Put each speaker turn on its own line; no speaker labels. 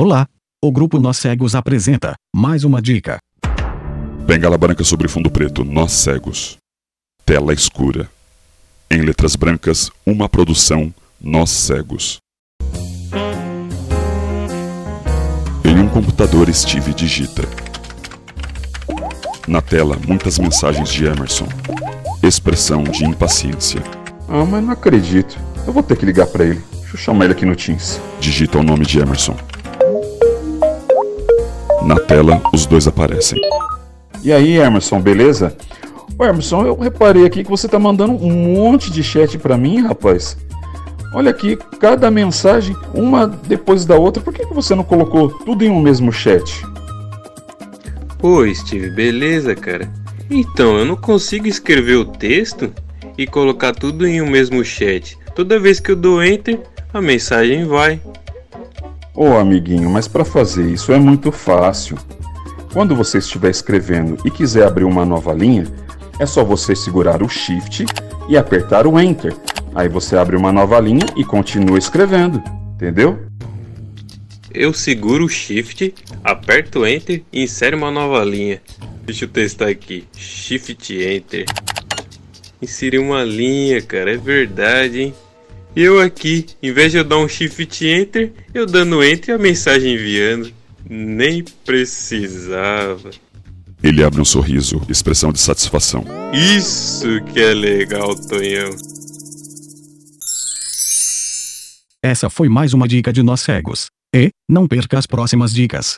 Olá! O grupo Nós Cegos apresenta mais uma dica.
Bengala branca sobre fundo preto, nós cegos. Tela escura. Em letras brancas, uma produção, nós cegos. Em um computador, Steve digita. Na tela, muitas mensagens de Emerson. Expressão de impaciência.
Ah, mas não acredito. Eu vou ter que ligar pra ele. Deixa eu chamar ele aqui no Teams.
Digita o nome de Emerson. Na tela, os dois aparecem.
E aí, Emerson, beleza? Ô, Emerson, eu reparei aqui que você tá mandando um monte de chat pra mim, rapaz. Olha aqui, cada mensagem, uma depois da outra. Por que que você não colocou tudo em um mesmo chat?
Pô, Steve, beleza, cara? Então, eu não consigo escrever o texto e colocar tudo em um mesmo chat. Toda vez que eu dou enter, a mensagem vai.
Ô, amiguinho, mas para fazer isso é muito fácil. Quando você estiver escrevendo e quiser abrir uma nova linha, é só você segurar o Shift e apertar o Enter. Aí você abre uma nova linha e continua escrevendo, entendeu?
Eu seguro o Shift, aperto Enter e insere uma nova linha. Deixa eu testar aqui. Shift Enter. Inserir uma linha, cara, é verdade, hein? Eu aqui, em vez de eu dar um Shift Enter, eu dando Enter e a mensagem enviando. Nem precisava.
Ele abre um sorriso, expressão de satisfação.
Isso que é legal, Tonhão.
Essa foi mais uma dica de Nós Cegos. E, não perca as próximas dicas.